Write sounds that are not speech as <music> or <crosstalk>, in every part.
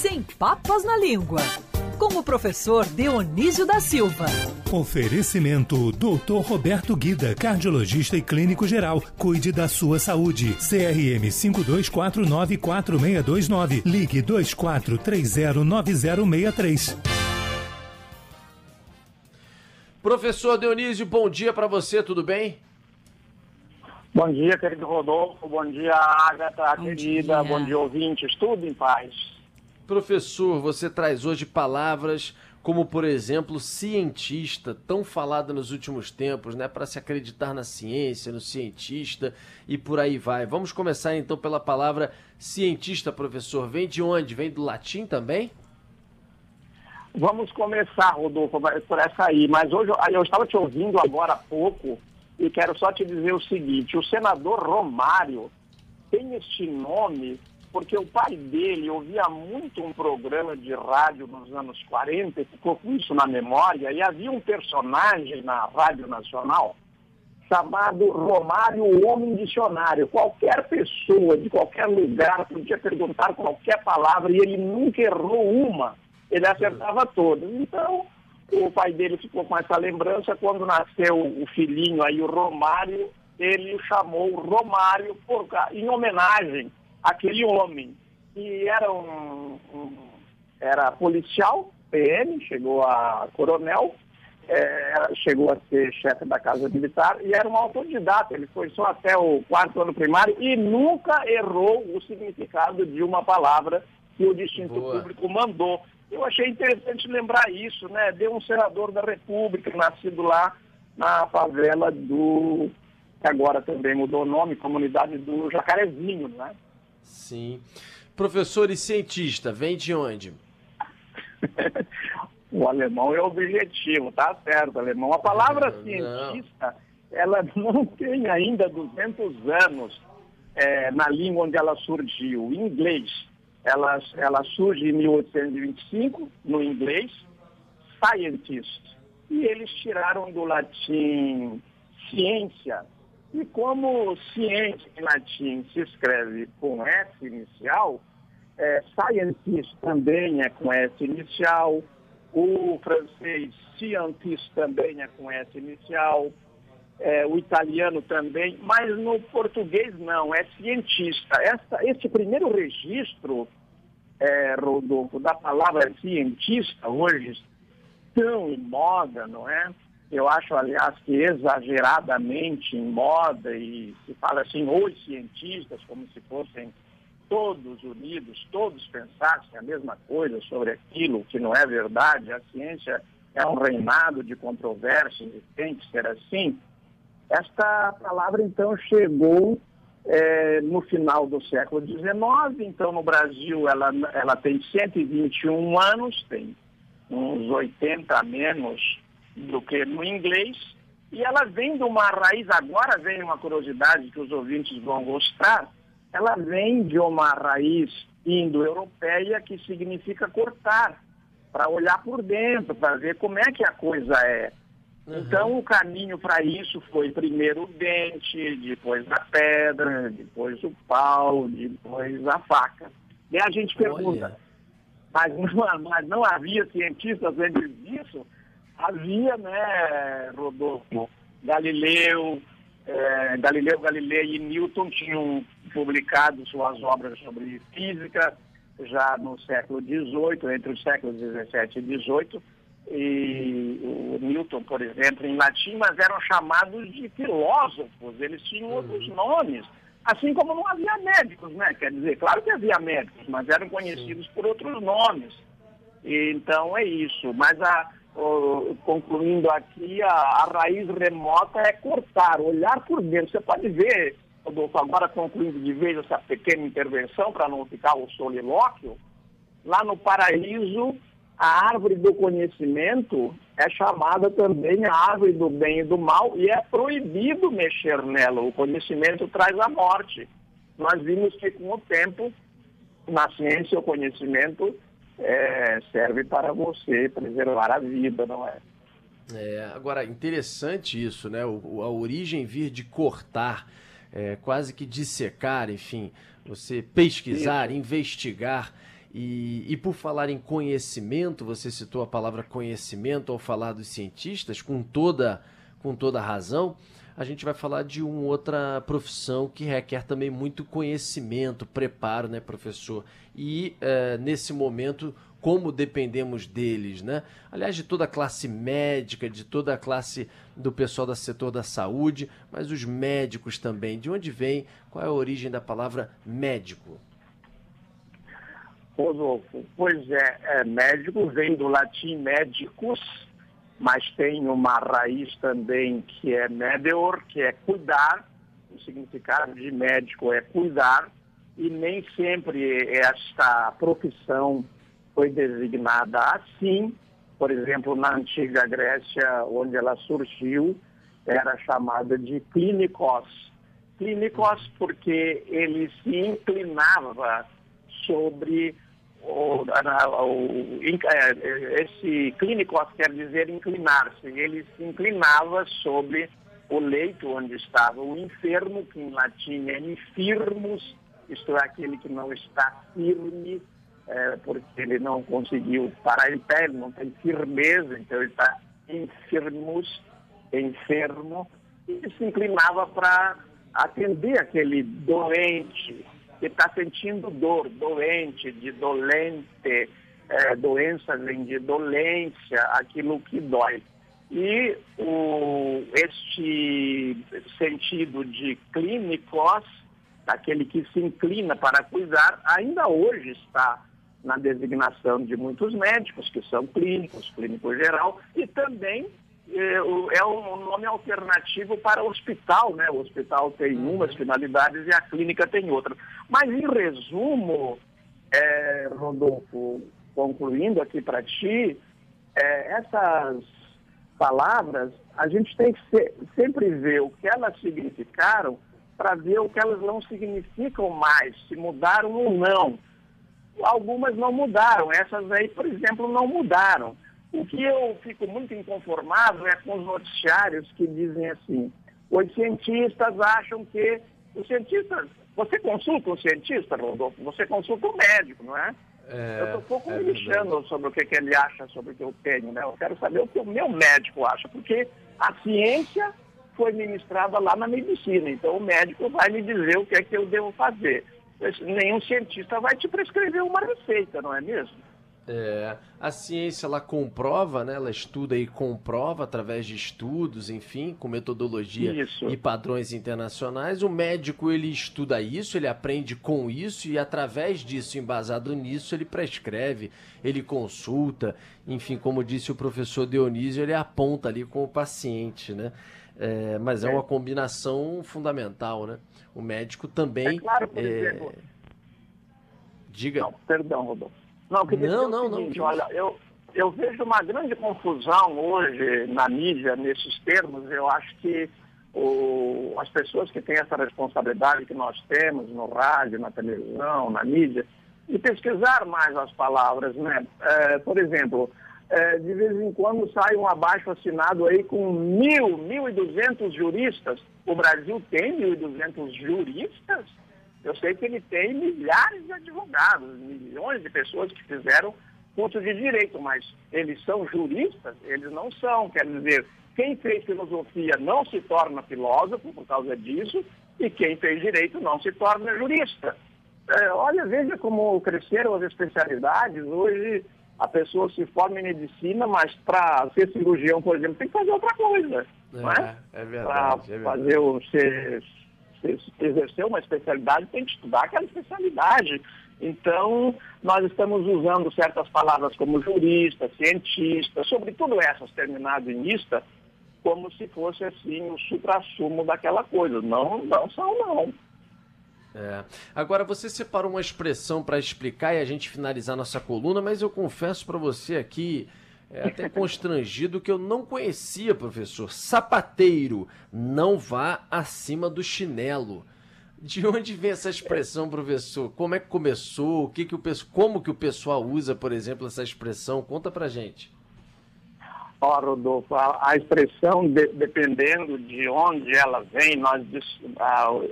sem papas na língua. Com o professor Dionísio da Silva. Oferecimento Dr. Roberto Guida, cardiologista e clínico geral. Cuide da sua saúde. CRM 52494629. Ligue 24309063. Professor Dionísio, bom dia para você, tudo bem? Bom dia, querido Rodolfo. Bom dia, Agatha, bom querida. Dia. Bom dia, ouvintes. Tudo em paz. Professor, você traz hoje palavras como, por exemplo, cientista, tão falada nos últimos tempos, né? Para se acreditar na ciência, no cientista e por aí vai. Vamos começar então pela palavra cientista, professor. Vem de onde? Vem do latim também? Vamos começar, Rodolfo, por essa aí. Mas hoje eu estava te ouvindo agora há pouco e quero só te dizer o seguinte: o senador Romário tem este nome porque o pai dele ouvia muito um programa de rádio nos anos 40 e ficou com isso na memória. E havia um personagem na Rádio Nacional chamado Romário o Homem Dicionário. Qualquer pessoa de qualquer lugar podia perguntar qualquer palavra e ele nunca errou uma ele acertava todas. Então, o pai dele ficou com essa lembrança. Quando nasceu o filhinho aí, o Romário, ele chamou Romário por, em homenagem àquele homem. E era um, um era policial, PM, chegou a coronel, é, chegou a ser chefe da Casa Militar e era um autodidata. Ele foi só até o quarto ano primário e nunca errou o significado de uma palavra que o distinto Boa. público mandou. Eu achei interessante lembrar isso, né? Deu um senador da República, nascido lá na favela do. que agora também mudou o nome, comunidade do Jacarezinho, né? Sim. Professor e cientista, vem de onde? <laughs> o alemão é objetivo, tá certo, alemão. A palavra não, cientista, não. ela não tem ainda 200 anos é, na língua onde ela surgiu. O inglês ela, ela surge em 1825, no inglês, scientist. E eles tiraram do latim ciência. E como ciência em latim se escreve com S inicial, é, scientist também é com S inicial, o francês scientist também é com S inicial, é, o italiano também, mas no português não, é cientista. Essa, esse primeiro registro, é, Rodolfo, da palavra cientista hoje, tão em moda, não é? Eu acho, aliás, que exageradamente em moda e se fala assim, os cientistas, como se fossem todos unidos, todos pensassem a mesma coisa sobre aquilo que não é verdade. A ciência é um reinado de controvérsias e tem que ser assim. Esta palavra, então, chegou é, no final do século XIX, então no Brasil ela, ela tem 121 anos, tem uns 80 a menos do que no inglês, e ela vem de uma raiz, agora vem uma curiosidade que os ouvintes vão gostar, ela vem de uma raiz indo-europeia que significa cortar, para olhar por dentro, para ver como é que a coisa é. Uhum. Então, o caminho para isso foi primeiro o dente, depois a pedra, depois o pau, depois a faca. E a gente pergunta, mas não, mas não havia cientistas antes disso? Havia, né, Rodolfo? Galileu, é, Galileu Galilei e Newton tinham publicado suas obras sobre física já no século XVIII, entre os séculos XVII e XVIII, e o Newton, por exemplo, em latim, mas eram chamados de filósofos, eles tinham uhum. outros nomes. Assim como não havia médicos, né? Quer dizer, claro que havia médicos, mas eram conhecidos por outros nomes. E, então é isso. Mas a, concluindo aqui, a, a, raiz remota é cortar, olhar por dentro. Você pode ver, Rodolfo, agora concluindo de vez essa pequena intervenção, para não ficar o solilóquio, lá no paraíso a árvore do conhecimento é chamada também a árvore do bem e do mal e é proibido mexer nela. O conhecimento traz a morte. Nós vimos que com o tempo, na ciência, o conhecimento é, serve para você preservar a vida, não é? É, agora, interessante isso, né? O, a origem vir de cortar, é, quase que dissecar, enfim, você pesquisar, isso. investigar. E, e por falar em conhecimento, você citou a palavra conhecimento ao falar dos cientistas, com toda, com toda razão a gente vai falar de uma outra profissão que requer também muito conhecimento, preparo, né, professor? E é, nesse momento, como dependemos deles, né? Aliás, de toda a classe médica, de toda a classe do pessoal do setor da saúde, mas os médicos também. De onde vem? Qual é a origem da palavra médico? Rodolfo, pois é, é médico vem do latim médicos, mas tem uma raiz também que é medeor, que é cuidar, o significado de médico é cuidar, e nem sempre esta profissão foi designada assim. Por exemplo, na antiga Grécia, onde ela surgiu, era chamada de clínicos. Clínicos porque ele se inclinava sobre o, o, é, esse clínico quer dizer inclinar-se. Ele se inclinava sobre o leito onde estava o enfermo, que em latim é infirmus, isto é, aquele que não está firme, é, porque ele não conseguiu parar em pé, ele não tem firmeza, então ele está infirmus, enfermo, e se inclinava para atender aquele doente, que está sentindo dor, doente, de dolente, é, doença vem de dolência, aquilo que dói. E o, este sentido de clínicos, aquele que se inclina para cuidar, ainda hoje está na designação de muitos médicos, que são clínicos, clínico geral, e também é, é um nome alternativo para hospital, né? O hospital tem uhum. umas finalidades e a clínica tem outra. Mas, em resumo, é, Rodolfo, concluindo aqui para ti, é, essas palavras, a gente tem que ser, sempre ver o que elas significaram para ver o que elas não significam mais, se mudaram ou não. Algumas não mudaram, essas aí, por exemplo, não mudaram. O que eu fico muito inconformado é com os noticiários que dizem assim: os cientistas acham que. Os cientistas. Você consulta um cientista, Rodolfo? Você consulta um médico, não é? é eu estou um pouco é me lixando sobre o que, que, ele acha sobre o que eu tenho, né? Eu quero saber o que o meu médico acha, porque a ciência foi ministrada lá na medicina, então o médico vai me dizer o que é que eu devo fazer. Nenhum cientista vai te prescrever uma receita, não é mesmo? É, a ciência ela comprova, né? Ela estuda e comprova através de estudos, enfim, com metodologia isso. e padrões internacionais. O médico ele estuda isso, ele aprende com isso e através disso, embasado nisso, ele prescreve, ele consulta, enfim, como disse o professor Dionísio, ele aponta ali com o paciente, né? É, mas é. é. uma combinação fundamental, né? O médico também. É claro, por é, exemplo. Diga. Não, perdão, Rodolfo. Não, queria não, não, seguinte, não. Olha, eu, eu vejo uma grande confusão hoje na mídia nesses termos. Eu acho que o, as pessoas que têm essa responsabilidade que nós temos no rádio, na televisão, na mídia, de pesquisar mais as palavras, né? É, por exemplo, é, de vez em quando sai um abaixo assinado aí com mil, mil e duzentos juristas. O Brasil tem mil e duzentos juristas? Eu sei que ele tem milhares de advogados, milhões de pessoas que fizeram curso de direito, mas eles são juristas? Eles não são. Quer dizer, quem fez filosofia não se torna filósofo por causa disso, e quem fez direito não se torna jurista. É, olha, veja como cresceram as especialidades. Hoje a pessoa se forma em medicina, mas para ser cirurgião, por exemplo, tem que fazer outra coisa. É, não é? é verdade. Para é fazer o ser exercer uma especialidade, tem que estudar aquela especialidade. Então, nós estamos usando certas palavras como jurista, cientista, sobretudo essas terminadas em ista, como se fosse assim o supra-sumo daquela coisa. Não, não são não. É. Agora você separou uma expressão para explicar e a gente finalizar nossa coluna, mas eu confesso para você aqui é até constrangido que eu não conhecia, professor. Sapateiro, não vá acima do chinelo. De onde vem essa expressão, professor? Como é que começou? O que que o, como que o pessoal usa, por exemplo, essa expressão? Conta pra gente. Ó, Rodolfo, a, a expressão, de, dependendo de onde ela vem, nós,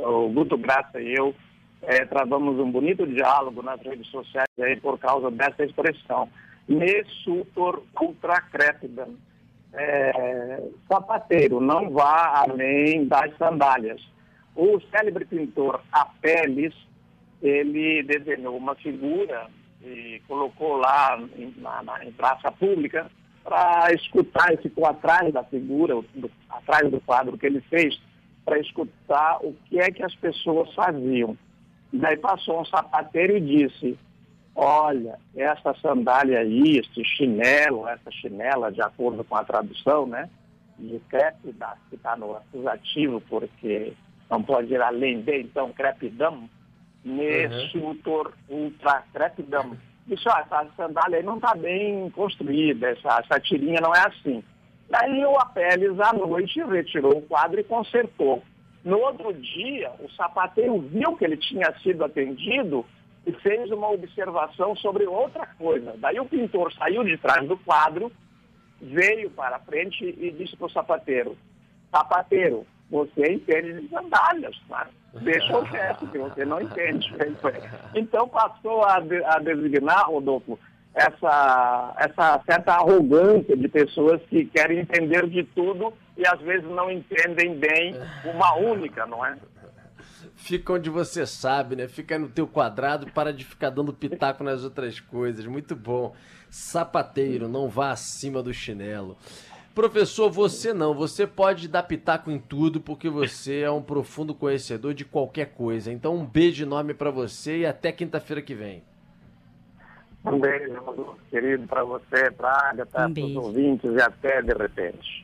o, o Guto Graça e eu é, travamos um bonito diálogo nas redes sociais aí por causa dessa expressão. Nessutor ultra crépida. É, sapateiro, não vá além das sandálias. O célebre pintor Apeles, ele desenhou uma figura e colocou lá em, na, na, em praça pública para escutar e ficou atrás da figura, do, atrás do quadro que ele fez, para escutar o que é que as pessoas faziam. Daí passou um sapateiro e disse, olha, essa sandália aí, esse chinelo, essa chinela, de acordo com a tradução, né, de crépida, que está no acusativo, porque não pode ir além de, então, crepidam, nesse uhum. ultra crepidam. Disse, ó, essa sandália aí não está bem construída, essa, essa tirinha não é assim. Daí o Apeles, à noite, retirou o quadro e consertou. No outro dia, o sapateiro viu que ele tinha sido atendido e fez uma observação sobre outra coisa. Daí o pintor saiu de trás do quadro, veio para frente e disse para o sapateiro, sapateiro, você entende de sandálias, tá? deixa o resto que você não entende. Então passou a, de, a designar, Rodolfo, essa, essa certa arrogância de pessoas que querem entender de tudo e às vezes não entendem bem uma única, não é? Fica onde você sabe, né? Fica no teu quadrado e para de ficar dando pitaco nas outras coisas. Muito bom. Sapateiro, não vá acima do chinelo. Professor, você não. Você pode dar pitaco em tudo porque você é um profundo conhecedor de qualquer coisa. Então, um beijo enorme para você e até quinta-feira que vem. Um beijo, querido, para você, para a Agatha, um para os ouvintes e até de repente.